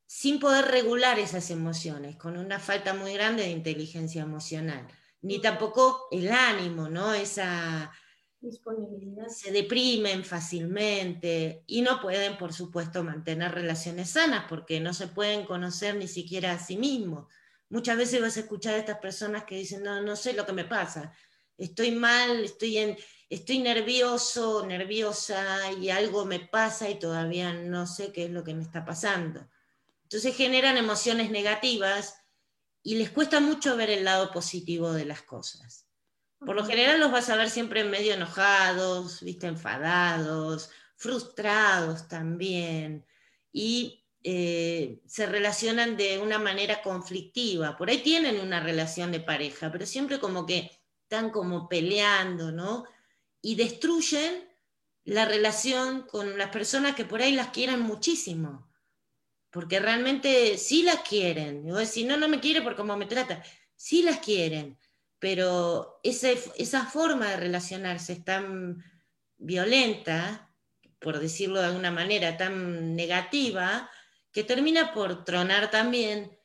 sin poder regular esas emociones, con una falta muy grande de inteligencia emocional, ni tampoco el ánimo, ¿no? Esa disponibilidad. Se deprimen fácilmente y no pueden, por supuesto, mantener relaciones sanas porque no se pueden conocer ni siquiera a sí mismos. Muchas veces vas a escuchar a estas personas que dicen, no, no sé lo que me pasa, estoy mal, estoy, en, estoy nervioso, nerviosa y algo me pasa y todavía no sé qué es lo que me está pasando. Entonces generan emociones negativas y les cuesta mucho ver el lado positivo de las cosas. Por lo general los vas a ver siempre medio enojados, ¿viste? enfadados, frustrados también, y eh, se relacionan de una manera conflictiva. Por ahí tienen una relación de pareja, pero siempre como que están como peleando, ¿no? Y destruyen la relación con las personas que por ahí las quieran muchísimo porque realmente sí las quieren. Y vos decís, no, no me quiere por cómo me trata. Sí las quieren, pero esa forma de relacionarse es tan violenta, por decirlo de alguna manera, tan negativa, que termina por tronar también,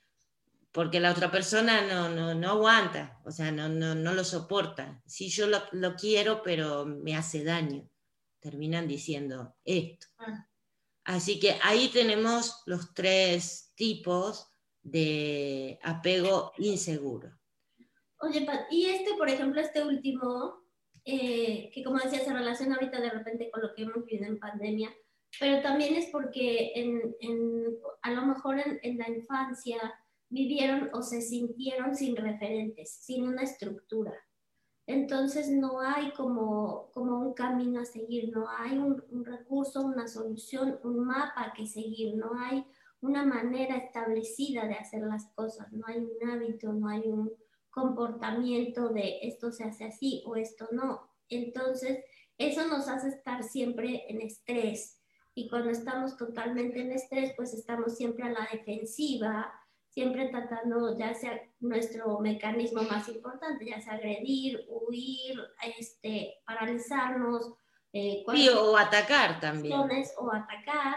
porque la otra persona no, no, aguanta, o sea, no, no, no, lo soporta. Sí, yo lo, lo, quiero, pero me hace daño. Terminan diciendo esto. Ah. Así que ahí tenemos los tres tipos de apego inseguro. Oye, y este, por ejemplo, este último, eh, que como decía, se relaciona ahorita de repente con lo que hemos vivido en pandemia, pero también es porque a lo mejor en la infancia vivieron o se sintieron sin referentes, sin una estructura. Entonces no hay como, como un camino a seguir, no hay un, recurso, una solución, un mapa que seguir, no hay una manera establecida de hacer las cosas, no hay un hábito, no hay un comportamiento de esto se hace así o esto no. Entonces, eso nos hace estar siempre en estrés. Y cuando estamos totalmente en estrés, pues estamos siempre a la defensiva, siempre tratando, ya sea nuestro mecanismo más importante, ya sea agredir, huir, este, paralizarnos. Eh, o atacar también. O atacar.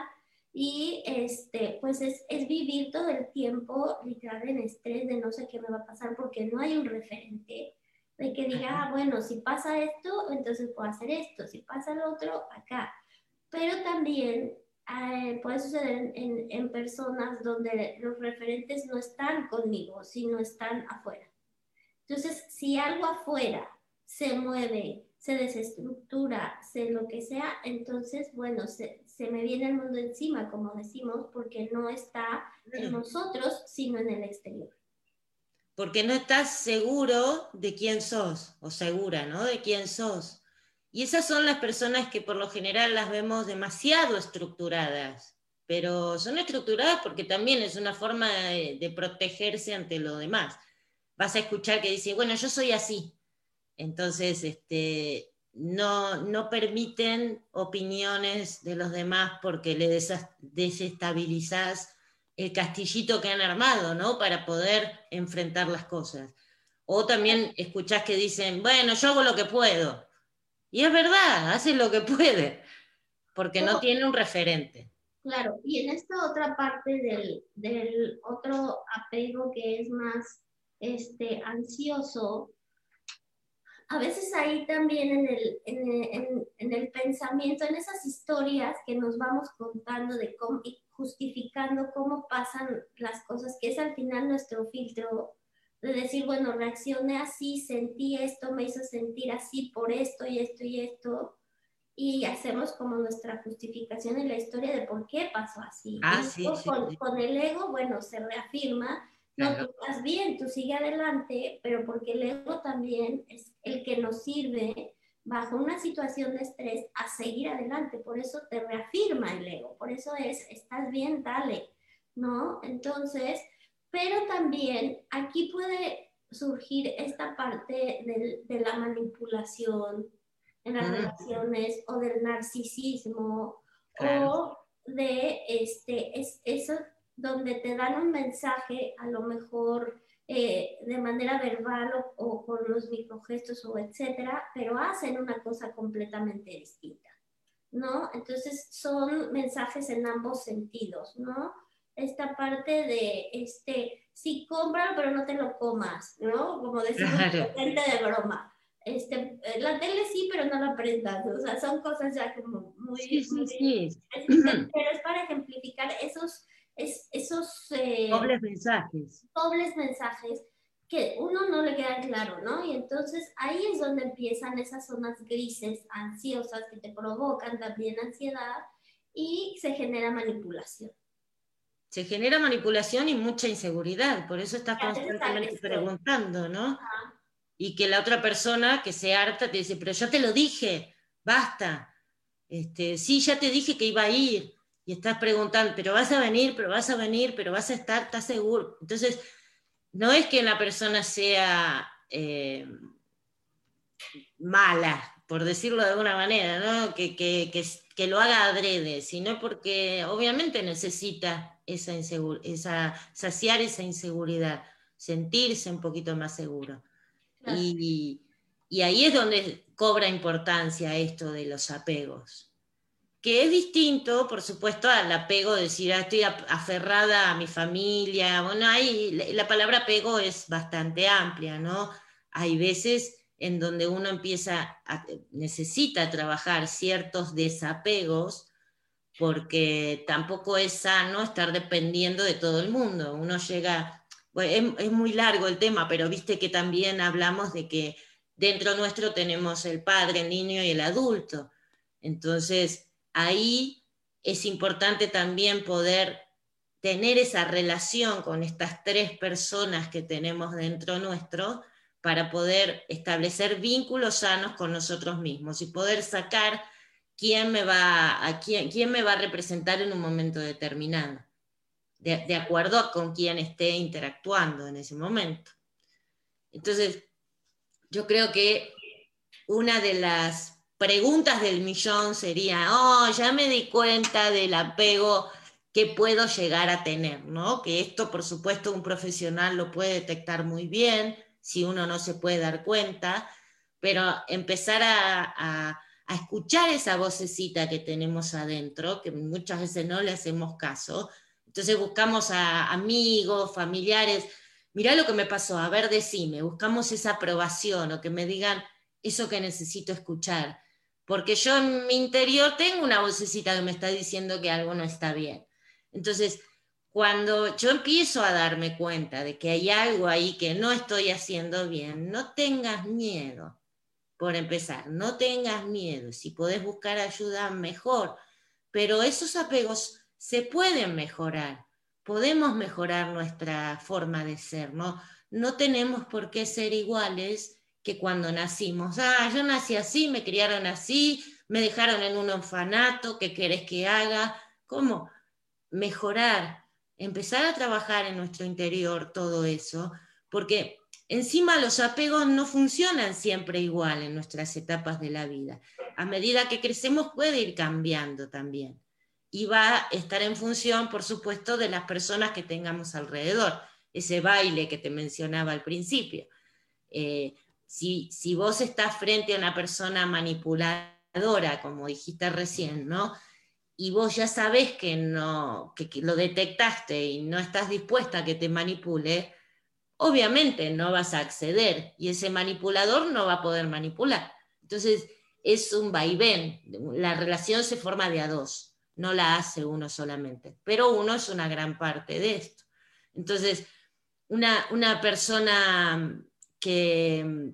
Y este, pues es, es vivir todo el tiempo literal en estrés de no sé qué me va a pasar porque no hay un referente de que diga, ah, bueno, si pasa esto, entonces puedo hacer esto, si pasa lo otro, acá. Pero también eh, puede suceder en, en, personas donde los referentes no están conmigo, sino están afuera. Entonces, si algo afuera se mueve, se desestructura, se lo que sea, entonces, bueno, se, se me viene el mundo encima, como decimos, porque no está en nosotros, sino en el exterior. Porque no estás seguro de quién sos, o segura, ¿no? De quién sos. Y esas son las personas que por lo general las vemos demasiado estructuradas, pero son estructuradas porque también es una forma de, protegerse ante lo demás. Vas a escuchar que dice, bueno, yo soy así, entonces, este, no, no permiten opiniones de los demás porque le desestabilizás el castillito que han armado, ¿no? Para poder enfrentar las cosas. O también escuchás que dicen, bueno, yo hago lo que puedo. Y es verdad, hace lo que puede, porque no tiene un referente. Claro, y en esta otra parte del, del otro apego que es más este, ansioso, a veces ahí también en el, en, en, el pensamiento, en esas historias que nos vamos contando de cómo, y justificando cómo pasan las cosas, que es al final nuestro filtro de decir, bueno, reaccioné así, sentí esto, me hizo sentir así por esto y esto y esto, y hacemos como nuestra justificación en la historia de por qué pasó así. Ah, sí, con, con el ego, bueno, se reafirma no, tú estás bien, tú sigue adelante, pero porque el ego también es el que nos sirve bajo una situación de estrés a seguir adelante. Por eso te reafirma el ego, por eso es, estás bien, dale, ¿no? Entonces, pero también aquí puede surgir esta parte de, la manipulación en las relaciones o del narcisismo o de este, es, eso donde te dan un mensaje, a lo mejor eh, de manera verbal o, con los microgestos o etcétera, pero hacen una cosa completamente distinta, ¿no? Entonces son mensajes en ambos sentidos, ¿no? Esta parte de, este, sí, compra, pero no te lo comas, ¿no? Como decimos, gente de broma. Este, la tele sí, pero no la prendas, o sea, son cosas ya como muy... Sí, sí, sí. (clears throat) Pero es para ejemplificar esos es, esos eh, dobles mensajes. Dobles mensajes que uno no le queda claro, ¿no? Y entonces ahí es donde empiezan esas zonas grises, ansiosas, que te provocan también ansiedad y se genera manipulación. Se genera manipulación y mucha inseguridad, por eso estás constantemente preguntando, ¿no? Y que la otra persona que se harta te dice, pero yo te lo dije, basta. Este, sí, ya te dije que iba a ir y estás preguntando, pero vas a venir, pero vas a venir, pero vas a estar, ¿estás seguro? Entonces, no es que la persona sea eh, mala, por decirlo de alguna manera, ¿no? que, que, que, lo haga adrede, sino porque obviamente necesita esa, esa saciar esa inseguridad, sentirse un poquito más seguro. Y, y ahí es donde cobra importancia esto de los apegos que es distinto, por supuesto, al apego de decir, ah, estoy aferrada a mi familia. Bueno, ahí la palabra apego es bastante amplia, ¿no? Hay veces en donde uno empieza, a, necesita trabajar ciertos desapegos, porque tampoco es sano estar dependiendo de todo el mundo. Uno llega, es, es muy largo el tema, pero viste que también hablamos de que dentro nuestro tenemos el padre, el niño y el adulto. Entonces, ahí es importante también poder tener esa relación con estas tres personas que tenemos dentro nuestro para poder establecer vínculos sanos con nosotros mismos y poder sacar quién me va a, quién, quién me va a representar en un momento determinado, de, de acuerdo con quién esté interactuando en ese momento. Entonces, yo creo que una de las preguntas del millón sería, oh, ya me di cuenta del apego que puedo llegar a tener, ¿no? Que esto, por supuesto, un profesional lo puede detectar muy bien si uno no se puede dar cuenta, pero empezar a, a escuchar esa vocecita que tenemos adentro, que muchas veces no le hacemos caso. Entonces buscamos a amigos, familiares, mirá lo que me pasó, a ver, decime, buscamos esa aprobación o que me digan eso que necesito escuchar. Porque yo en mi interior tengo una vocecita que me está diciendo que algo no está bien. Entonces, cuando yo empiezo a darme cuenta de que hay algo ahí que no estoy haciendo bien, no tengas miedo, por empezar, no tengas miedo. Si podés buscar ayuda, mejor. Pero esos apegos se pueden mejorar podemos mejorar nuestra forma de ser, ¿no? No tenemos por qué ser iguales que cuando nacimos. Ah, yo nací así, me criaron así, me dejaron en un orfanato, ¿qué querés que haga? ¿Cómo? Mejorar, empezar a trabajar en nuestro interior todo eso, porque encima los apegos no funcionan siempre igual en nuestras etapas de la vida. A medida que crecemos puede ir cambiando también y va a estar en función, por supuesto, de las personas que tengamos alrededor. Ese baile que te mencionaba al principio. Eh, si, si, vos estás frente a una persona manipuladora, como dijiste recién, ¿no? Y vos ya sabés que, no, que, que lo detectaste y no estás dispuesta a que te manipule, obviamente no vas a acceder y ese manipulador no va a poder manipular. Entonces, es un vaivén, la relación se forma de a dos no la hace uno solamente, pero uno es una gran parte de esto. Entonces, una, una persona que,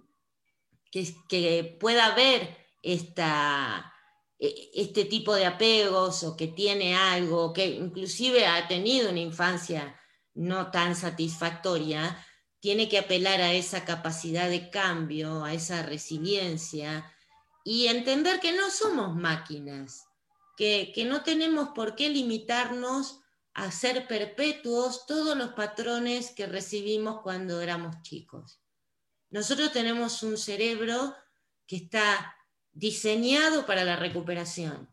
que, pueda ver esta, este tipo de apegos o que tiene algo, que inclusive ha tenido una infancia no tan satisfactoria, tiene que apelar a esa capacidad de cambio, a esa resiliencia y entender que no somos máquinas, que, no tenemos por qué limitarnos a ser perpetuos todos los patrones que recibimos cuando éramos chicos. Nosotros tenemos un cerebro que está diseñado para la recuperación,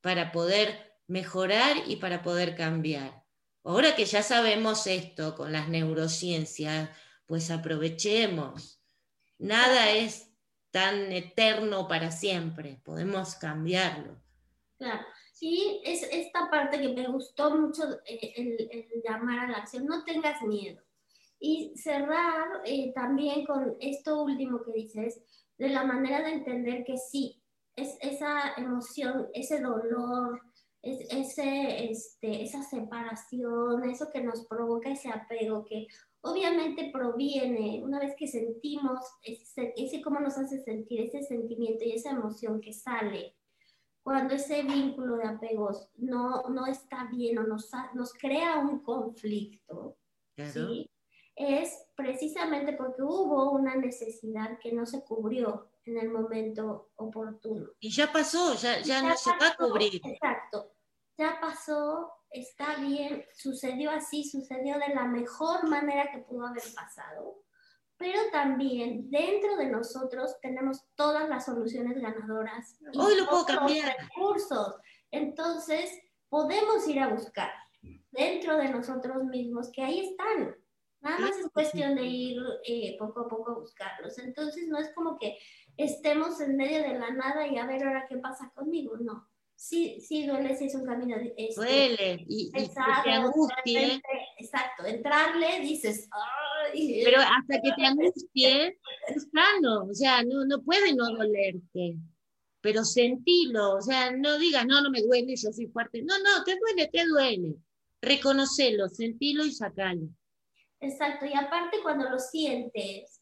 para poder mejorar y para poder cambiar. Ahora que ya sabemos esto con las neurociencias, pues aprovechemos. Nada es tan eterno para siempre, podemos cambiarlo. Claro, sí, es esta parte que me gustó mucho eh, el, llamar a la acción, no tengas miedo. Y cerrar eh, también con esto último que dices, de la manera de entender que sí, es esa emoción, ese dolor, es, ese, este, esa separación, eso que nos provoca ese apego, que obviamente proviene, una vez que sentimos ese, ese cómo nos hace sentir, ese sentimiento y esa emoción que sale cuando ese vínculo de apegos no, no está bien o nos, nos crea un conflicto, ¿sí? es precisamente porque hubo una necesidad que no se cubrió en el momento oportuno. Y ya pasó, ya, ya, no se va a cubrir. Exacto, ya pasó, está bien, sucedió así, sucedió de la mejor manera que pudo haber pasado pero también dentro de nosotros tenemos todas las soluciones ganadoras. Hoy lo puedo cambiar. Recursos. Entonces, podemos ir a buscar dentro de nosotros mismos, que ahí están. Nada más es cuestión de ir eh, poco a poco a buscarlos. Entonces, no es como que estemos en medio de la nada y a ver ahora qué pasa conmigo, no. Sí, sí duele si es un camino. Este, duele y, y te angustie. Exacto, entrarle, dices, pero hasta que te angustie, es sano, o sea, no, no puede no dolerte, pero sentilo, o sea, no digas, no, no me duele, yo soy fuerte, no, no, te duele, te duele, reconocelo, sentilo y sacalo. Exacto, y aparte cuando lo sientes,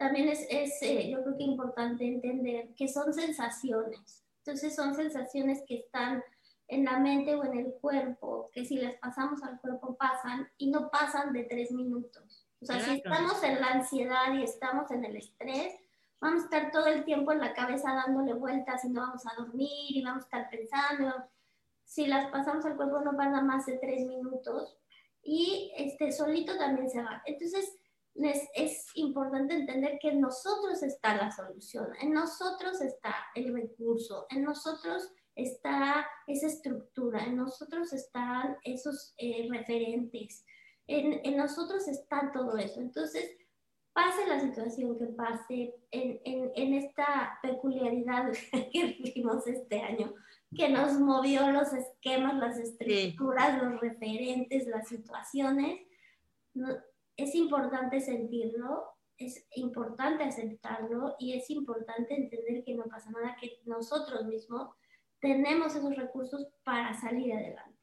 también es, es eh, yo creo que importante entender que son sensaciones, entonces son sensaciones que están en la mente o en el cuerpo, que si las pasamos al cuerpo pasan y no pasan de tres minutos. O sea, si estamos en la ansiedad y estamos en el estrés, vamos a estar todo el tiempo en la cabeza dándole vueltas y no vamos a dormir y vamos a estar pensando. Si las pasamos al cuerpo no pasa más de tres minutos y este solito también se va. Entonces, es, es, importante entender que en nosotros está la solución, en nosotros está el recurso, en nosotros está esa estructura, en nosotros están esos eh, referentes en, nosotros está todo eso. Entonces, pase la situación que pase, en, en, en esta peculiaridad (laughs) que vivimos este año, que nos movió los esquemas, las estructuras, los referentes, las situaciones, es importante sentirlo, es importante aceptarlo y es importante entender que no pasa nada, que nosotros mismos tenemos esos recursos para salir adelante.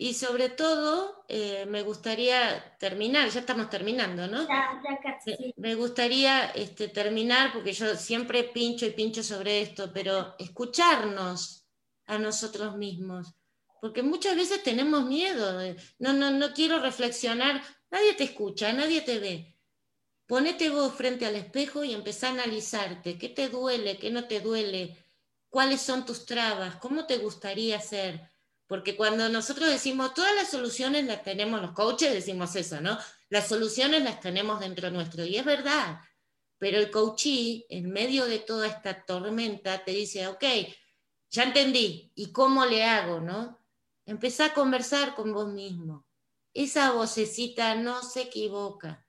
Y sobre todo, eh, me gustaría terminar, ya estamos terminando, ¿no? Ya, ya casi. Sí. Me gustaría este, terminar, porque yo siempre pincho y pincho sobre esto, pero escucharnos a nosotros mismos, porque muchas veces tenemos miedo, no, no, no quiero reflexionar, nadie te escucha, nadie te ve. Ponete vos frente al espejo y empezá a analizarte, qué te duele, qué no te duele, cuáles son tus trabas, cómo te gustaría ser porque cuando nosotros decimos todas las soluciones las tenemos, los coaches decimos eso, ¿no? Las soluciones las tenemos dentro nuestro. Y es verdad. Pero el coachí, en medio de toda esta tormenta, te dice, ok, ya entendí. ¿Y cómo le hago, no? Empezá a conversar con vos mismo. Esa vocecita no se equivoca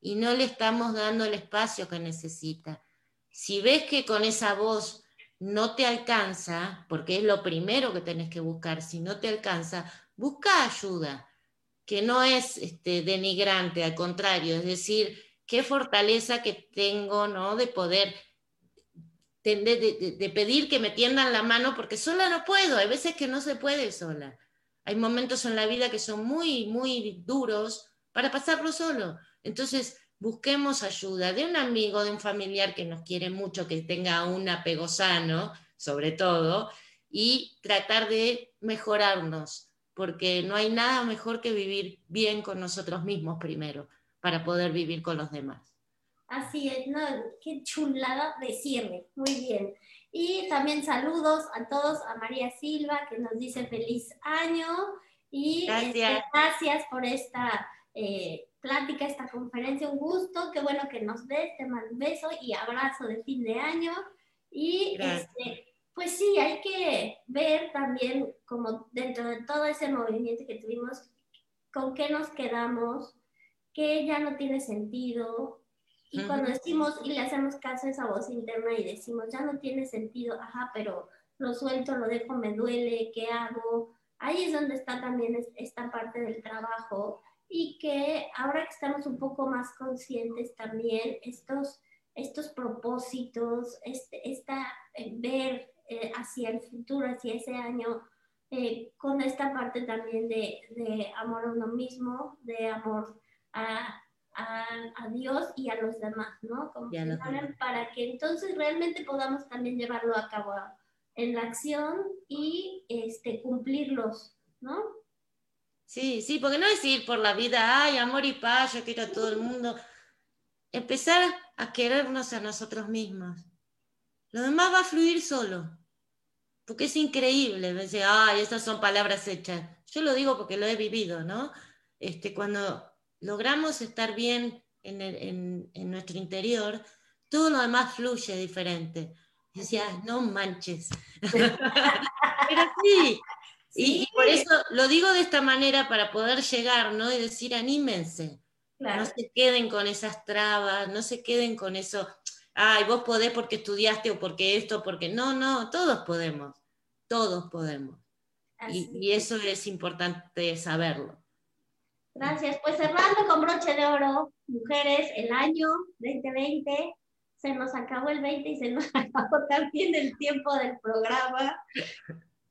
y no le estamos dando el espacio que necesita. Si ves que con esa voz no te alcanza, porque es lo primero que tenés que buscar, si no te alcanza, busca ayuda, que no es este, denigrante, al contrario, es decir, qué fortaleza que tengo, ¿no? De poder, de, de, pedir que me tiendan la mano, porque sola no puedo, hay veces que no se puede sola. Hay momentos en la vida que son muy, muy duros para pasarlo solo. Entonces, busquemos ayuda de un amigo, de un familiar que nos quiere mucho, que tenga un apego sano, sobre todo, y tratar de mejorarnos, porque no hay nada mejor que vivir bien con nosotros mismos primero, para poder vivir con los demás. Así es, no, qué chulada decirle, muy bien. Y también saludos a todos, a María Silva, que nos dice feliz año, y gracias, este, gracias por esta... Eh, plática, esta conferencia. Un gusto, qué bueno que nos ves, te mando un beso y abrazo de fin de año. Y este, pues sí, hay que ver también como dentro de todo ese movimiento que tuvimos, con qué nos quedamos, qué ya no tiene sentido. Y cuando decimos y le hacemos caso a esa voz interna y decimos, ya no tiene sentido, ajá, pero lo suelto, lo dejo, me duele, ¿qué hago? Ahí es donde está también esta parte del trabajo y que ahora que estamos un poco más conscientes también, estos, estos propósitos, este, esta, eh, ver eh, hacia el futuro, hacia ese año, eh, con esta parte también de, de, amor a uno mismo, de amor a, a, a Dios y a los demás, ¿no? Como para que entonces realmente podamos también llevarlo a cabo en la acción y este, cumplirlos, ¿no? Sí, sí, porque no decir por la vida, ay, amor y paz, yo quiero a todo el mundo. Empezar a querernos a nosotros mismos. Lo demás va a fluir solo. Porque es increíble. Decir, ay, estas son palabras hechas. Yo lo digo porque lo he vivido, ¿no? Este, cuando logramos estar bien en, en, en nuestro interior, todo lo demás fluye diferente. Y decía, no manches. (laughs) Pero sí, y, por eso lo digo de esta manera para poder llegar, ¿no? Y decir, anímense. No se queden con esas trabas, no se queden con eso, ay, vos podés porque estudiaste o porque esto, porque no, no, todos podemos, todos podemos. Y, y, eso es importante saberlo. Gracias. Pues cerrando con broche de oro, mujeres, el año 2020, se nos acabó el 20 y se nos (laughs) acabó también el tiempo del programa.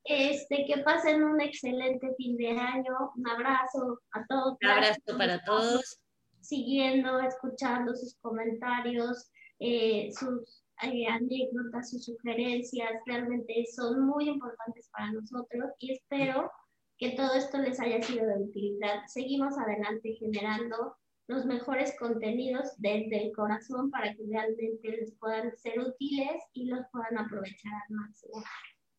Este, que pasen un excelente fin de año. Un abrazo a todos. Un abrazo para todos. Siguiendo, escuchando sus comentarios, eh, sus eh, anécdotas, sus sugerencias, realmente son muy importantes para nosotros y espero que todo esto les haya sido de utilidad. Seguimos adelante generando los mejores contenidos desde el corazón para que realmente les puedan ser útiles y los puedan aprovechar al máximo.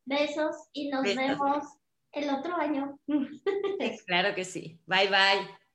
Besos y nos vemos el otro año. Claro que sí. Bye bye.